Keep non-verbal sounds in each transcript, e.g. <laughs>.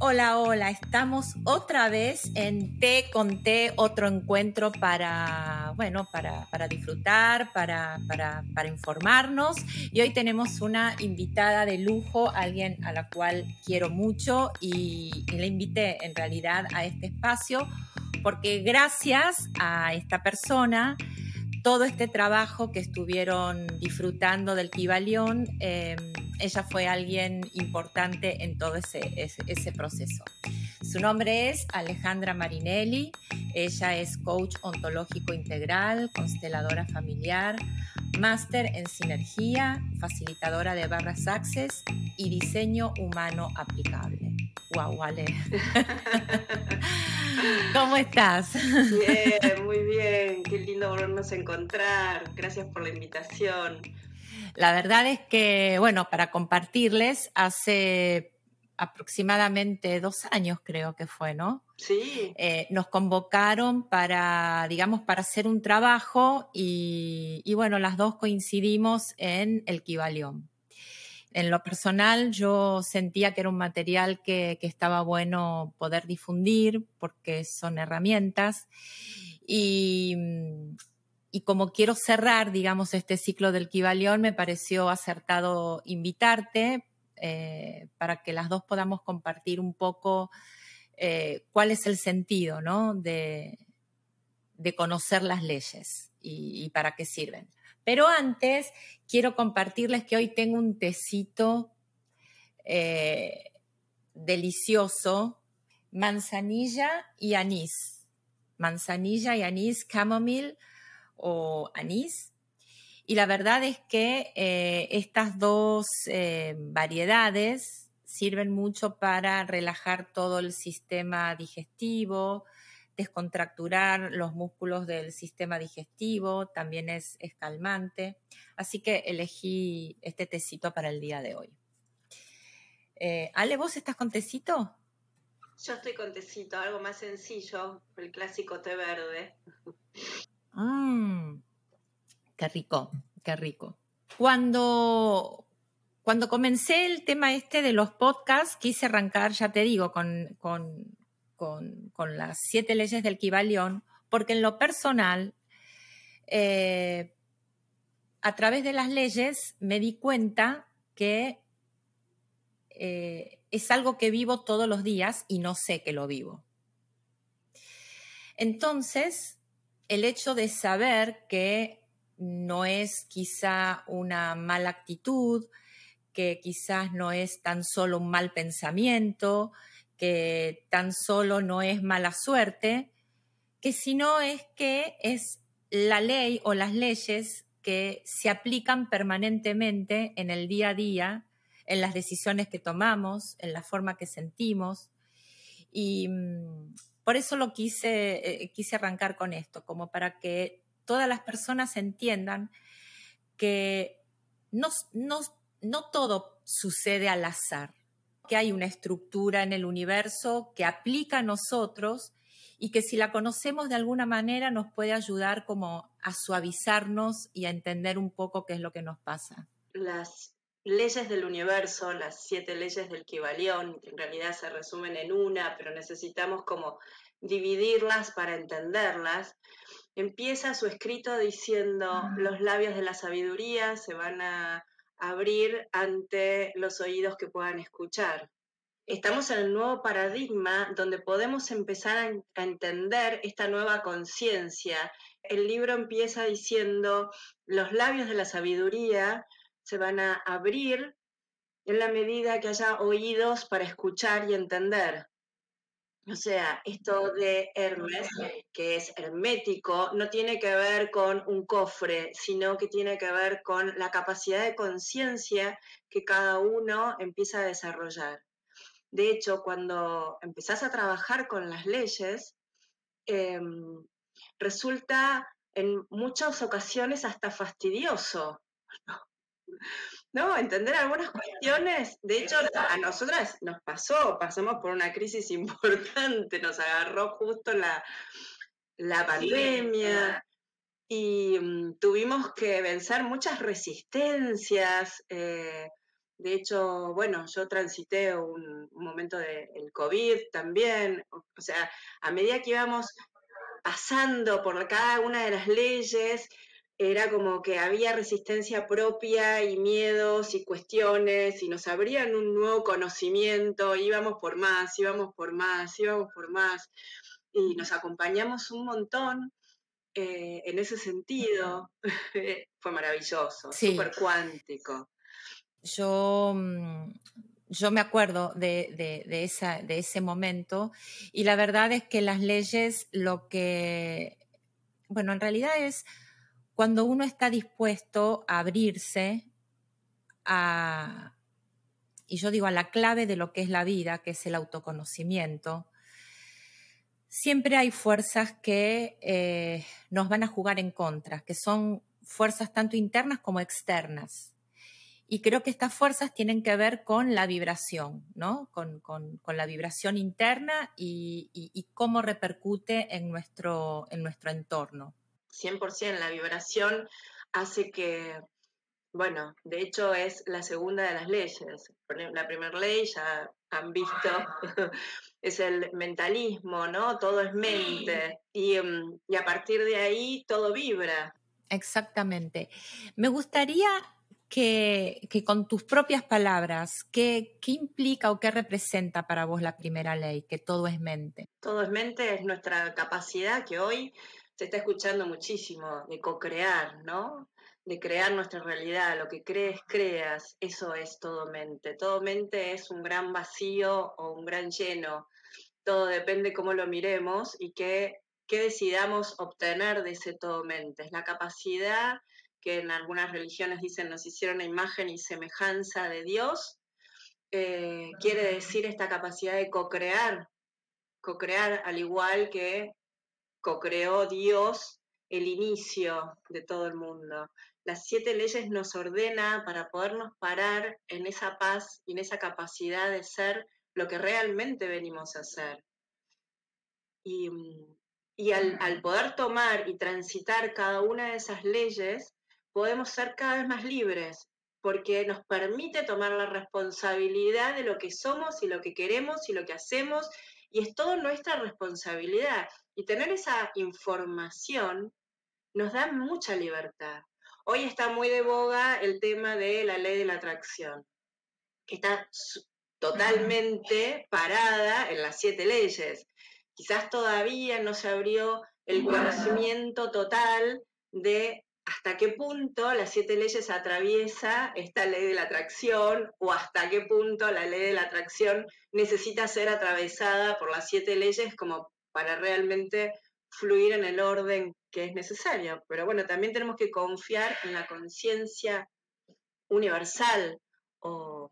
Hola, hola, estamos otra vez en Té con Té, otro encuentro para, bueno, para, para disfrutar, para, para, para, informarnos. Y hoy tenemos una invitada de lujo, alguien a la cual quiero mucho y, y le invité en realidad a este espacio porque gracias a esta persona todo este trabajo que estuvieron disfrutando del Kibalión, eh, ella fue alguien importante en todo ese, ese, ese, proceso. Su nombre es Alejandra Marinelli, ella es coach ontológico integral, consteladora familiar, máster en sinergia, facilitadora de barras access y diseño humano aplicable. Wow, Ale. <laughs> ¿Cómo estás? Bien, muy bien. Qué lindo volvernos a encontrar. Gracias por la invitación. La verdad es que, bueno, para compartirles, hace aproximadamente dos años creo que fue, ¿no? Sí. Eh, nos convocaron para, digamos, para hacer un trabajo y, y bueno, las dos coincidimos en el Kibalión. En lo personal, yo sentía que era un material que, que, estaba bueno poder difundir porque son herramientas. Y, y como quiero cerrar, digamos, este ciclo del Kibalión, me pareció acertado invitarte eh, para que las dos podamos compartir un poco eh, cuál es el sentido ¿no? de, conocer las leyes y, y para qué sirven. Pero antes quiero compartirles que hoy tengo un tecito eh, delicioso, manzanilla y anís. Manzanilla y anís, chamomile o anís. Y la verdad es que eh, estas dos eh, variedades sirven mucho para relajar todo el sistema digestivo, descontracturar los músculos del sistema digestivo, también es, calmante. Así que elegí este tecito para el día de hoy. Eh, Ale, ¿vos estás con tecito? Yo estoy con tecito, algo más sencillo, el clásico té verde. Mmm, qué rico, qué rico. Cuando, cuando comencé el tema este de los podcasts, quise arrancar, ya te digo, con, con con, con, las siete leyes del Kibalión, porque en lo personal, eh, a través de las leyes me di cuenta que eh, es algo que vivo todos los días y no sé que lo vivo. Entonces, el hecho de saber que no es quizá una mala actitud, que quizás no es tan solo un mal pensamiento, que tan solo no es mala suerte, que sino es que es la ley o las leyes que se aplican permanentemente en el día a día, en las decisiones que tomamos, en la forma que sentimos. Y mmm, por eso lo quise, eh, quise arrancar con esto, como para que todas las personas entiendan que no, no, no todo sucede al azar que hay una estructura en el universo que aplica a nosotros y que si la conocemos de alguna manera nos puede ayudar como a suavizarnos y a entender un poco qué es lo que nos pasa. Las leyes del universo, las siete leyes del Kibalión, que en realidad se resumen en una, pero necesitamos como dividirlas para entenderlas, empieza su escrito diciendo, los labios de la sabiduría se van a abrir ante los oídos que puedan escuchar. Estamos en el nuevo paradigma donde podemos empezar a, a entender esta nueva conciencia. El libro empieza diciendo, los labios de la sabiduría se van a abrir en la medida que haya oídos para escuchar y entender. O sea, esto de Hermes, que es hermético, no tiene que ver con un cofre, sino que tiene que ver con la capacidad de conciencia que cada uno empieza a desarrollar. De hecho, cuando empezás a trabajar con las leyes, eh, resulta en muchas ocasiones hasta fastidioso. Entender algunas cuestiones. De hecho, a nosotras nos pasó, pasamos por una crisis <laughs> importante, nos agarró justo la, la pandemia y um, tuvimos que vencer muchas resistencias. Eh, De hecho, bueno, yo transité un, momento del COVID también, o sea, a medida que íbamos pasando por cada una de las leyes, era como que había resistencia propia y miedos y cuestiones y nos abrían un nuevo conocimiento, íbamos por más, íbamos por más, íbamos por más y nos acompañamos un montón eh, en ese sentido. <laughs> Fue maravilloso, súper cuántico. Yo, mm, yo me acuerdo de, esa, de ese momento y la verdad es que las leyes lo que, bueno, en realidad es cuando uno está dispuesto a abrirse a, y yo digo, a la clave de lo que es la vida, que es el autoconocimiento, siempre hay fuerzas que eh, nos van a jugar en contra, que son fuerzas tanto internas como externas. Y creo que estas fuerzas tienen que ver con la vibración, ¿no? Con, la vibración interna y, cómo repercute en nuestro, en nuestro entorno. 100%, la vibración hace que, bueno, de hecho es la segunda de las leyes. La primera ley ya han visto, <laughs> es el mentalismo, ¿no? Todo es mente y, mm, y a partir de ahí todo vibra. Exactamente. Me gustaría que, que, con tus propias palabras, ¿qué, ¿qué, implica o qué representa para vos la primera ley, que todo es mente? Todo es mente es nuestra capacidad que hoy se está escuchando muchísimo de co-crear, ¿no? De crear nuestra realidad, lo que crees, creas, eso es todo mente. Todo mente es un gran vacío o un gran lleno. Todo depende cómo lo miremos y qué, qué decidamos obtener de ese todo mente. Es la capacidad que en algunas religiones dicen nos hicieron a imagen y semejanza de Dios. Eh, quiere decir esta capacidad de co-crear, co-crear al igual que co-creó Dios el inicio de todo el mundo. Las siete leyes nos ordena para podernos parar en esa paz y en esa capacidad de ser lo que realmente venimos a ser. Y, al, al poder tomar y transitar cada una de esas leyes, podemos ser cada vez más libres, porque nos permite tomar la responsabilidad de lo que somos y lo que queremos y lo que hacemos, y es todo nuestra responsabilidad. Y tener esa información nos da mucha libertad. Hoy está muy de boga el tema de la ley de la atracción, que está totalmente <laughs> parada en las siete leyes. Quizás todavía no se abrió el conocimiento total de hasta qué punto las siete leyes atraviesa esta ley de la atracción o hasta qué punto la ley de la atracción necesita ser atravesada por las siete leyes como para realmente fluir en el orden que es necesario. Pero bueno, también tenemos que confiar en la conciencia universal o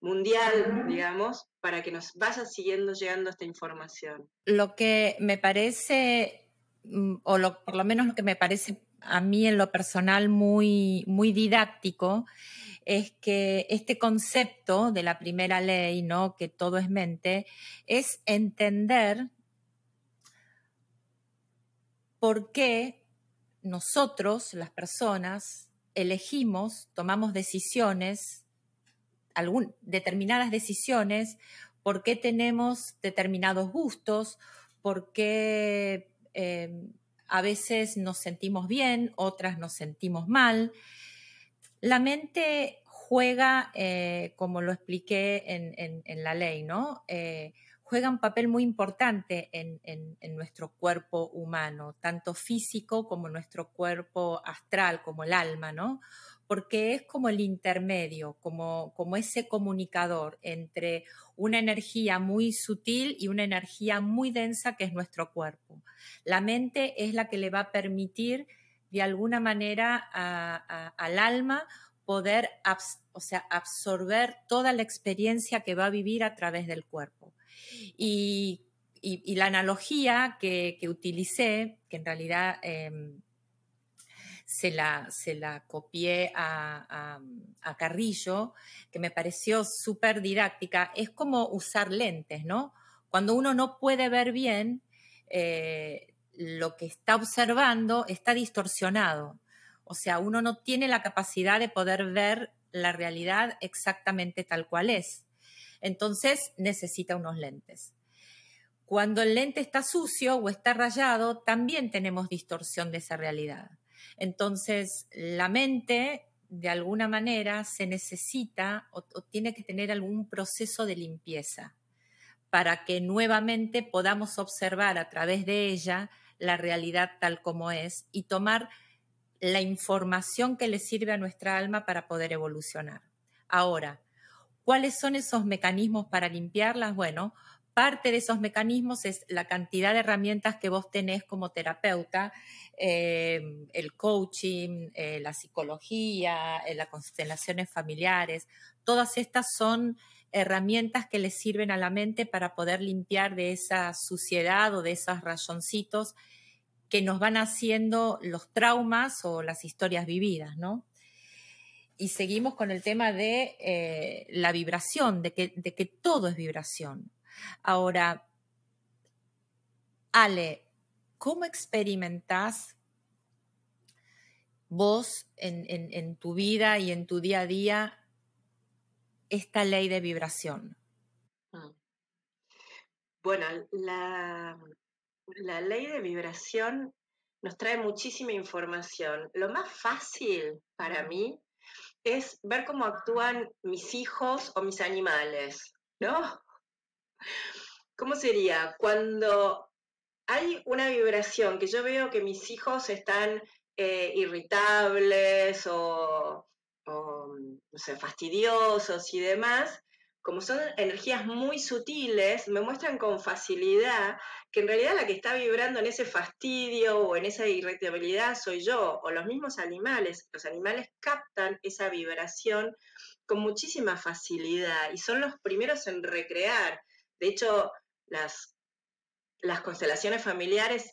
mundial, digamos, para que nos vaya siguiendo llegando esta información. Lo que me parece, mm, o por lo menos lo que me parece a mí en lo personal muy, muy didáctico, es que este concepto de la primera ley, ¿no? que todo es mente, es entender por qué nosotros, las personas, elegimos, tomamos decisiones, determinadas decisiones, por qué tenemos determinados gustos, por qué eh, a veces nos sentimos bien, otras nos sentimos mal. La mente juega, eh, como lo expliqué en, la ley, ¿no? Eh, juega un papel muy importante en, nuestro cuerpo humano, tanto físico como nuestro cuerpo astral, como el alma, ¿no? Porque es como el intermedio, como, ese comunicador entre una energía muy sutil y una energía muy densa que es nuestro cuerpo. La mente es la que le va a permitir de alguna manera al alma poder o sea, absorber toda la experiencia que va a vivir a través del cuerpo. Y, la analogía que, utilicé, que en realidad em, se, la, copié a, Carrillo, que me pareció súper didáctica, es como usar lentes, ¿no? Cuando uno no puede ver bien, eh, lo que está observando está distorsionado. O sea, uno no tiene la capacidad de poder ver la realidad exactamente tal cual es. Entonces necesita unos lentes. Cuando el lente está sucio o está rayado, también tenemos distorsión de esa realidad. Entonces, la mente, de alguna manera, se necesita o, tiene que tener algún proceso de limpieza para que nuevamente podamos observar a través de ella la realidad tal como es y tomar la información que le sirve a nuestra alma para poder evolucionar. Ahora, ¿cuáles son esos mecanismos para limpiarlas? Bueno, parte de esos mecanismos es la cantidad de herramientas que vos tenés como terapeuta, eh, el coaching, eh, la psicología, eh, las constelaciones familiares. Todas estas son herramientas que le sirven a la mente para poder limpiar de esa suciedad o de esos rayoncitos que nos van haciendo los traumas o las historias vividas, ¿no? Y seguimos con el tema de la vibración, de que, de que todo es vibración. Ahora, Ale, ¿cómo experimentás vos en, tu vida y en tu día a día esta ley de vibración? Mm. Bueno, la, la ley de vibración nos trae muchísima información. Lo más fácil para mí es ver cómo actúan mis hijos o mis animales, ¿no? ¿Cómo sería? Cuando hay una vibración que yo veo que mis hijos están eh, irritables o, fastidiosos y demás, como son energías muy sutiles, me muestran con facilidad que en realidad la que está vibrando en ese fastidio o en esa irritabilidad soy yo, o los mismos animales. Los animales captan esa vibración con muchísima facilidad y son los primeros en recrear. De hecho, las, las constelaciones familiares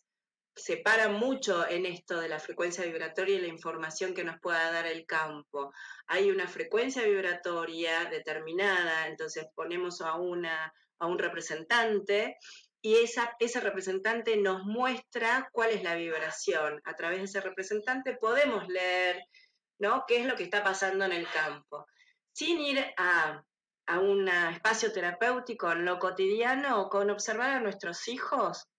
separan mucho en esto de la frecuencia vibratoria y la información que nos pueda dar el campo. Hay una frecuencia vibratoria determinada, entonces ponemos a, una, a un representante y esa, ese representante nos muestra cuál es la vibración. A través de ese representante podemos leer ¿no? qué es lo que está pasando en el campo. Sin ir a a un espacio terapéutico en lo cotidiano, con observar a nuestros hijos,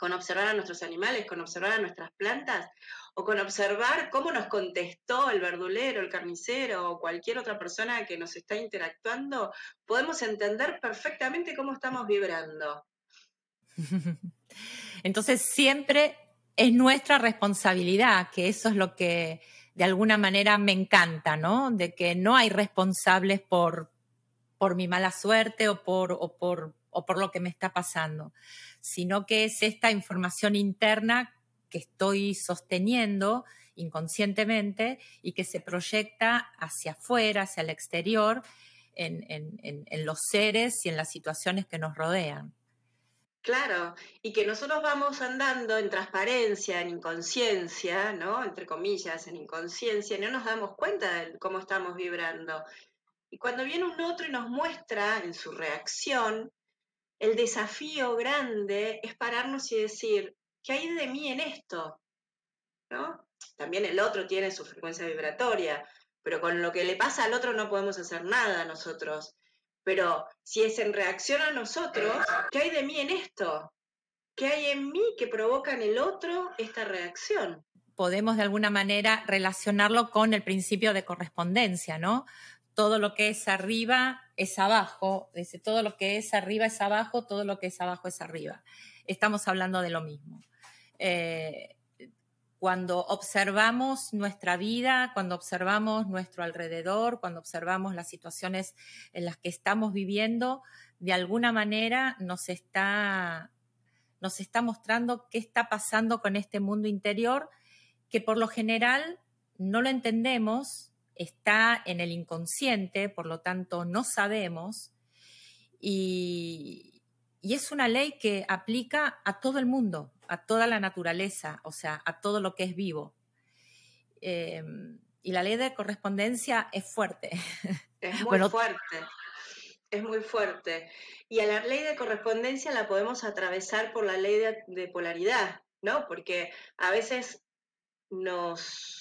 con observar a nuestros animales, con observar a nuestras plantas, o con observar cómo nos contestó el verdulero, el carnicero o cualquier otra persona que nos está interactuando, podemos entender perfectamente cómo estamos vibrando. <laughs> Entonces siempre es nuestra responsabilidad, que eso es lo que de alguna manera me encanta, ¿no? De que no hay responsables por, por mi mala suerte o por, o por, o por lo que me está pasando, sino que es esta información interna que estoy sosteniendo inconscientemente y que se proyecta hacia afuera, hacia el exterior, en, en, los seres y en las situaciones que nos rodean. Claro, y que nosotros vamos andando en transparencia, en inconsciencia, ¿no? Entre comillas, en inconsciencia, y no nos damos cuenta de cómo estamos vibrando. Y cuando viene un otro y nos muestra en su reacción, el desafío grande es pararnos y decir, ¿qué hay de mí en esto? ¿No? También el otro tiene su frecuencia vibratoria, pero con lo que le pasa al otro no podemos hacer nada nosotros. Pero si es en reacción a nosotros, ¿qué hay de mí en esto? ¿Qué hay en mí que provoca en el otro esta reacción? Podemos de alguna manera relacionarlo con el principio de correspondencia, ¿no? todo lo que es arriba es abajo, dice, todo lo que es arriba es abajo, todo lo que es abajo es arriba. Estamos hablando de lo mismo. Eh, cuando observamos nuestra vida, cuando observamos nuestro alrededor, cuando observamos las situaciones en las que estamos viviendo, de alguna manera nos está, nos está mostrando qué está pasando con este mundo interior, que por lo general no lo entendemos está en el inconsciente, por lo tanto no sabemos, y, es una ley que aplica a todo el mundo, a toda la naturaleza, o sea, a todo lo que es vivo. Em, y la ley de correspondencia es fuerte. <laughs> Es muy fuerte, es muy fuerte. Y a la ley de correspondencia la podemos atravesar por la ley de polaridad, ¿no? Porque a veces nos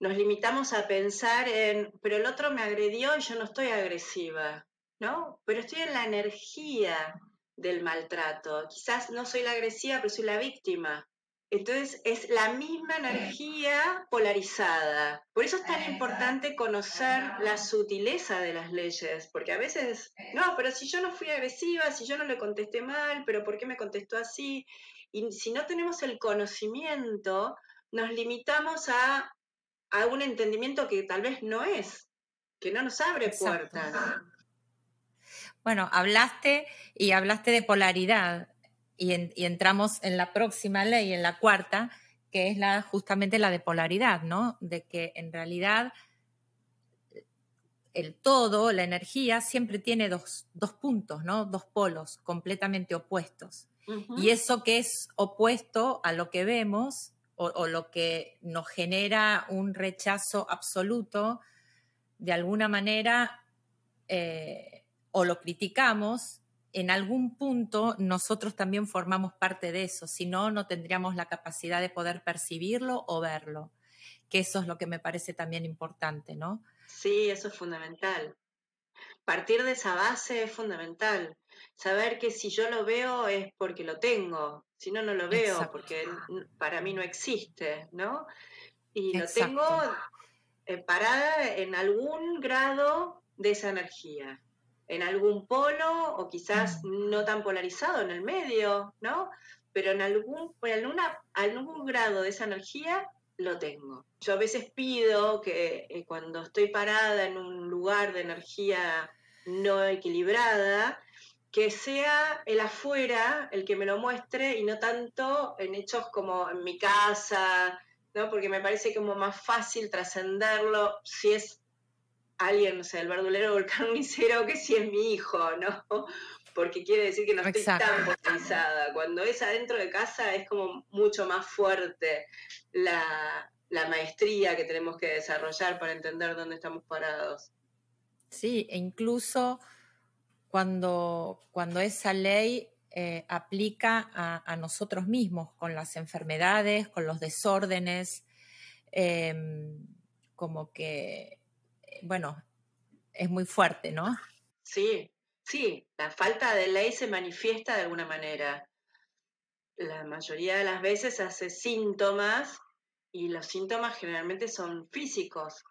nos limitamos a pensar en, pero el otro me agredió y yo no estoy agresiva, ¿no? Pero estoy en la energía del maltrato. Quizás no soy la agresiva, pero soy la víctima. Entonces es la misma energía polarizada. Por eso es tan importante conocer la sutileza de las leyes, porque a veces, no, pero si yo no fui agresiva, si yo no le contesté mal, pero ¿por qué me contestó así? Y si no tenemos el conocimiento, nos limitamos a, a un entendimiento que tal vez no es, que no nos abre puertas. Bueno, hablaste y hablaste de polaridad y, entramos en la próxima ley, en la cuarta, que es la, justamente la de polaridad, ¿no? De que en realidad el todo, la energía, siempre tiene dos, puntos, ¿no? Dos polos completamente opuestos. Y eso que es opuesto a lo que vemos o, lo que nos genera un rechazo absoluto, de alguna manera, eh, o lo criticamos, en algún punto nosotros también formamos parte de eso, si no, no tendríamos la capacidad de poder percibirlo o verlo, que eso es lo que me parece también importante, ¿no? Sí, eso es fundamental. Partir de esa base es fundamental. Saber que si yo lo veo es porque lo tengo, si no, no lo veo, porque para mí no existe, ¿no? Y lo tengo eh, parada en algún grado de esa energía en algún polo o quizás no tan polarizado en el medio, ¿no? Pero en algún, en algún grado de esa energía lo tengo. Yo a veces pido que eh, cuando estoy parada en un lugar de energía no equilibrada, que sea el afuera el que me lo muestre y no tanto en hechos como en mi casa, ¿no? Porque me parece como más fácil trascenderlo si es alguien, no sé, el verdulero o el carnicero, que si es mi hijo, ¿no? Porque quiere decir que no estoy tan potenciada. Cuando es adentro de casa es como mucho más fuerte la, maestría que tenemos que desarrollar para entender dónde estamos parados. Sí, e incluso cuando, cuando esa ley eh, aplica a, nosotros mismos, con las enfermedades, con los desórdenes, em, como que bueno, es muy fuerte, ¿no? Sí, sí, la falta de ley se manifiesta de alguna manera. La mayoría de las veces hace síntomas y los síntomas generalmente son físicos.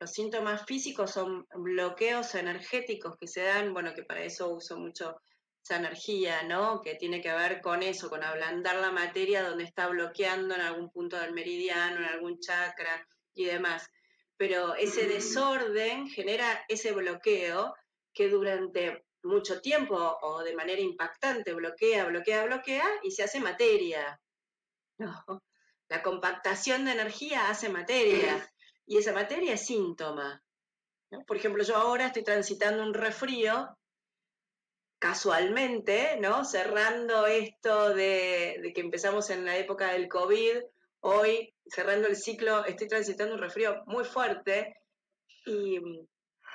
Los síntomas físicos son bloqueos energéticos que se dan, bueno, que para eso uso mucho esa energía, ¿no? Que tiene que ver con eso, con ablandar la materia donde está bloqueando en algún punto del meridiano, en algún chakra y demás pero ese desorden genera ese bloqueo que durante mucho tiempo o de manera impactante bloquea, bloquea, bloquea y se hace materia. La compactación de energía hace materia y esa materia es síntoma. Por ejemplo, yo ahora estoy transitando un resfrío casualmente, ¿no? Cerrando esto de, de que empezamos en la época del COVID, Hoy, cerrando el ciclo, estoy transitando un resfrío muy fuerte y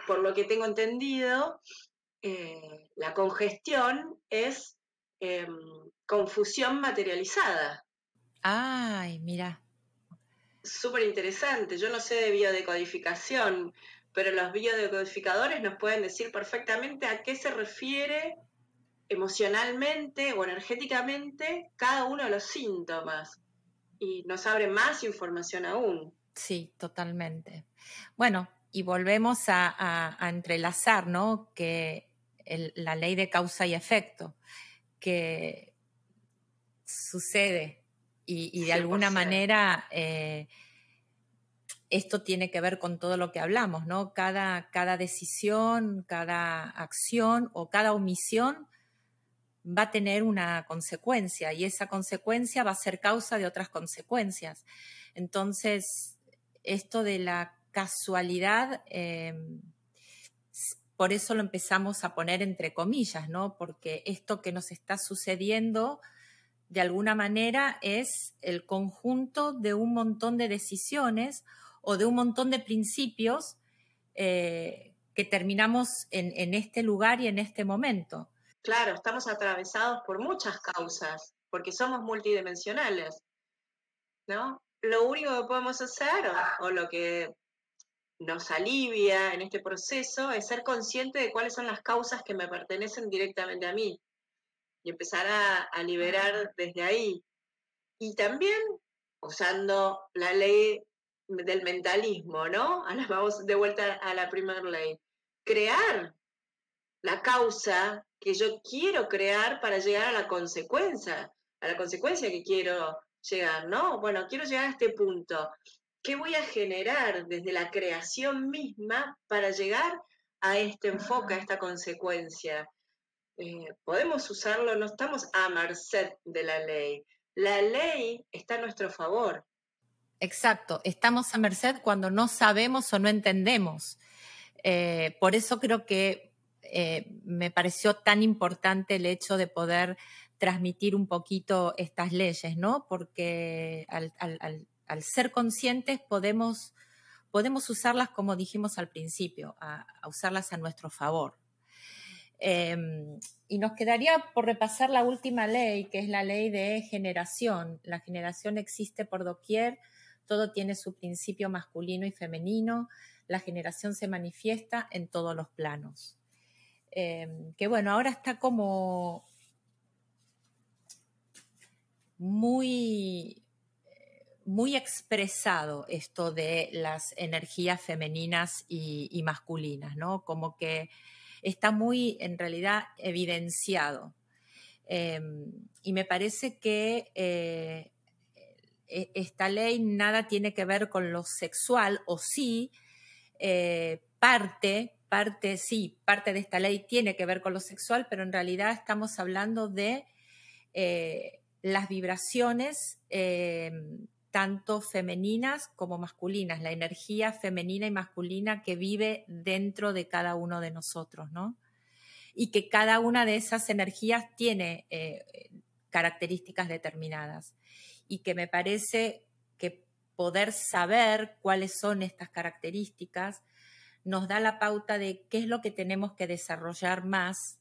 por lo que tengo entendido, eh, la congestión es em, confusión materializada. Ay, mira. Súper interesante. Yo no sé de biodecodificación, pero los biodecodificadores nos pueden decir perfectamente a qué se refiere emocionalmente o energéticamente cada uno de los síntomas y nos abre más información aún. Sí, totalmente. Bueno, y volvemos a, entrelazar, ¿no? Que la ley de causa y efecto, que sucede y, de alguna manera eh, esto tiene que ver con todo lo que hablamos, ¿no? Cada, cada decisión, cada acción o cada omisión va a tener una consecuencia y esa consecuencia va a ser causa de otras consecuencias. Entonces, esto de la casualidad, em, por eso lo empezamos a poner entre comillas, ¿no? Porque esto que nos está sucediendo, de alguna manera, es el conjunto de un montón de decisiones o de un montón de principios eh, que terminamos en este lugar y en este momento. Claro, estamos atravesados por muchas causas, porque somos multidimensionales, ¿no? lo único que podemos hacer o, lo que nos alivia en este proceso es ser consciente de cuáles son las causas que me pertenecen directamente a mí y empezar a, liberar desde ahí. Y también usando la ley del mentalismo, ¿no? <laughs> Ahora vamos de vuelta a la primera ley. Crear la causa que yo quiero crear para llegar a la consecuencia, a la consecuencia que quiero llegar, ¿no? Bueno, quiero llegar a este punto. ¿Qué voy a generar desde la creación misma para llegar a este enfoque, a esta consecuencia? Eh, podemos usarlo, no estamos a merced de la ley. La ley está a nuestro favor. Exacto, estamos a merced cuando no sabemos o no entendemos. Eh, por eso creo que eh, me pareció tan importante el hecho de poder transmitir un poquito estas leyes, ¿no? Porque al, ser conscientes podemos, podemos, usarlas como dijimos al principio, a, usarlas a nuestro favor. Em, y nos quedaría por repasar la última ley, que es la ley de generación. La generación existe por doquier, todo tiene su principio masculino y femenino, la generación se manifiesta en todos los planos. Em, que bueno, ahora está como muy, muy expresado esto de las energías femeninas y, masculinas, ¿no? Como que está muy en realidad evidenciado. Em, y me parece que eh, e, esta ley nada tiene que ver con lo sexual, o sí, eh, parte, parte, sí, parte de esta ley tiene que ver con lo sexual, pero en realidad estamos hablando de eh, las vibraciones eh, tanto femeninas como masculinas, la energía femenina y masculina que vive dentro de cada uno de nosotros, ¿no? Y que cada una de esas energías tiene eh, características determinadas. Y que me parece que poder saber cuáles son estas características nos da la pauta de qué es lo que tenemos que desarrollar más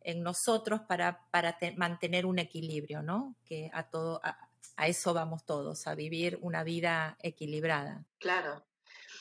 en nosotros para, para mantener un equilibrio, ¿no? Que a todo, eso vamos todos, a vivir una vida equilibrada. Claro.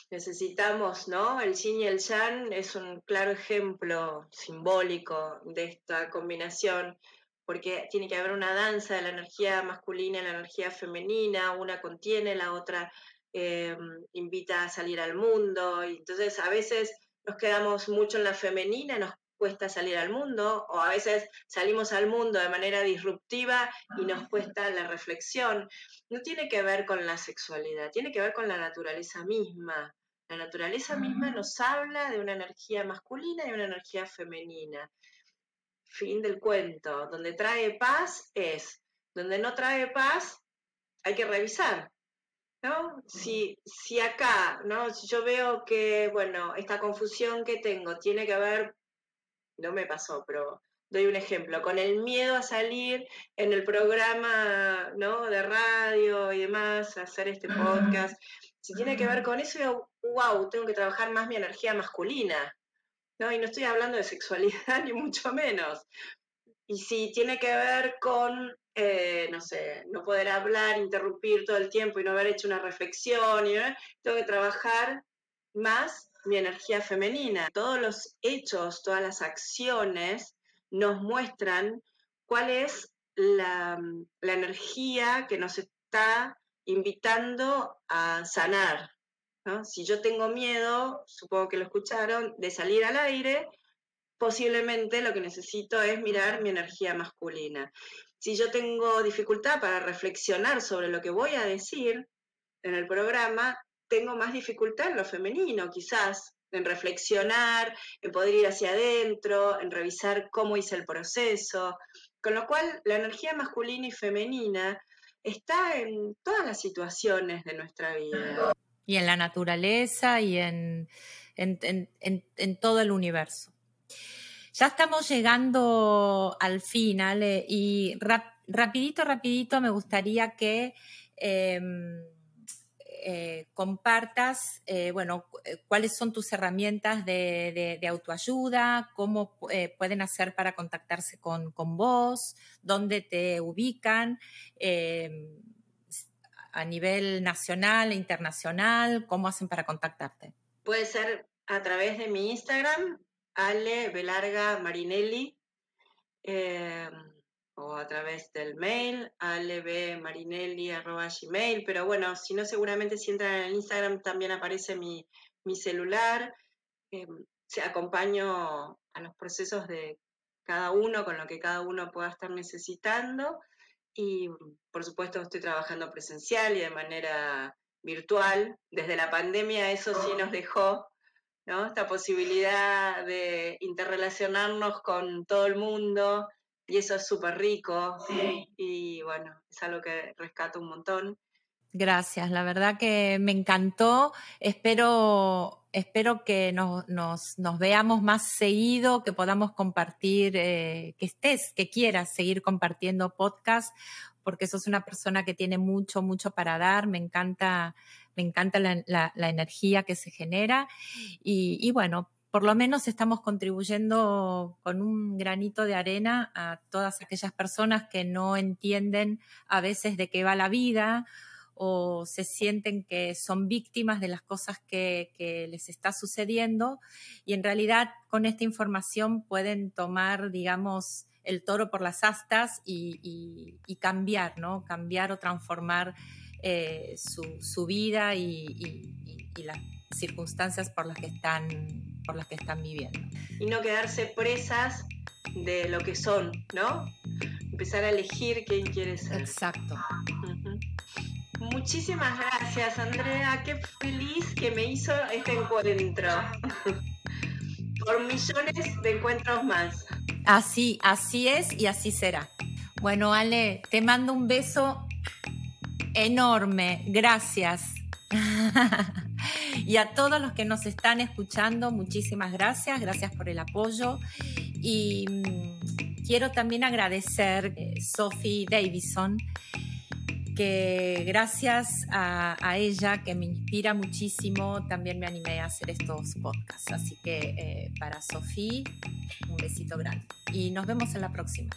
Necesitamos, ¿no? El yin y el yang es un claro ejemplo simbólico de esta combinación, porque tiene que haber una danza de la energía masculina y la energía femenina, una contiene, la otra eh, invita a salir al mundo, y entonces a veces nos quedamos mucho en la femenina, nos cuesta salir al mundo o a veces salimos al mundo de manera disruptiva y nos cuesta la reflexión. No tiene que ver con la sexualidad, tiene que ver con la naturaleza misma. La naturaleza misma nos habla de una energía masculina y una energía femenina. Fin del cuento. Donde trae paz es. Donde no trae paz hay que revisar. ¿No? Si, si acá, ¿no? Si yo veo que, bueno, esta confusión que tengo tiene que ver no me pasó, pero doy un ejemplo, con el miedo a salir en el programa ¿no? de radio y demás, a hacer este podcast, si tiene que ver con eso, yo, wow, tengo que trabajar más mi energía masculina, ¿no? Y no estoy hablando de sexualidad <laughs> ni mucho menos. Y si tiene que ver con, eh, no sé, no poder hablar, interrumpir todo el tiempo y no haber hecho una reflexión, y, tengo que trabajar más mi energía femenina. Todos los hechos, todas las acciones nos muestran cuál es la, energía que nos está invitando a sanar. Si yo tengo miedo, supongo que lo escucharon, de salir al aire, posiblemente lo que necesito es mirar mi energía masculina. Si yo tengo dificultad para reflexionar sobre lo que voy a decir en el programa, tengo más dificultad en lo femenino, quizás, en reflexionar, en poder ir hacia adentro, en revisar cómo hice el proceso. Con lo cual, la energía masculina y femenina está en todas las situaciones de nuestra vida. Y en la naturaleza y en, en, todo el universo. Ya estamos llegando al final y rapidito, rapidito me gustaría que... Em, eh, compartas, eh, bueno, eh, cuáles son tus herramientas de, autoayuda, cómo pueden hacer para contactarse con, vos, dónde te ubican. a nivel nacional e internacional? ¿Cómo hacen para contactarte? Puede ser a través de mi Instagram, Ale Belarga Marinelli, o a través del mail, alebmarinelli.gmail, pero bueno, si no, seguramente si entran en el Instagram también aparece mi, celular. Eh, se acompaño a los procesos de cada uno, con lo que cada uno pueda estar necesitando. Y por supuesto estoy trabajando presencial y de manera virtual. Desde la pandemia eso sí nos dejó ¿no? esta posibilidad de interrelacionarnos con todo el mundo y eso es súper rico y bueno, es algo que rescato un montón. Gracias, la verdad que me encantó. Espero, espero que nos, nos, nos veamos más seguido, que podamos compartir, eh, que estés, que quieras seguir compartiendo podcast, porque sos una persona que tiene mucho, mucho para dar. Me encanta, me encanta la, la, energía que se genera. Y, y bueno, por lo menos estamos contribuyendo con un granito de arena a todas aquellas personas que no entienden a veces de qué va la vida o se sienten que son víctimas de las cosas que, les está sucediendo y en realidad con esta información pueden tomar, digamos, el toro por las astas y, cambiar, ¿no? Cambiar o transformar eh, su, vida y, las circunstancias por las que están por las que están viviendo. Y no quedarse presas de lo que son, ¿no? Empezar a elegir quién quiere ser. Exacto. Muchísimas gracias, Andrea. Qué feliz que me hizo este encuentro. <laughs> Por millones de encuentros más. Así, así es y así será. Bueno, Ale, te mando un beso enorme. Gracias. <laughs> y a todos los que nos están escuchando, muchísimas gracias. Gracias por el apoyo. Y mm, quiero también agradecer a eh, Sophie Davison que gracias a, ella, que me inspira muchísimo, también me animé a hacer estos podcasts. Así que eh, para Sofía, un besito grande. Y nos vemos en la próxima.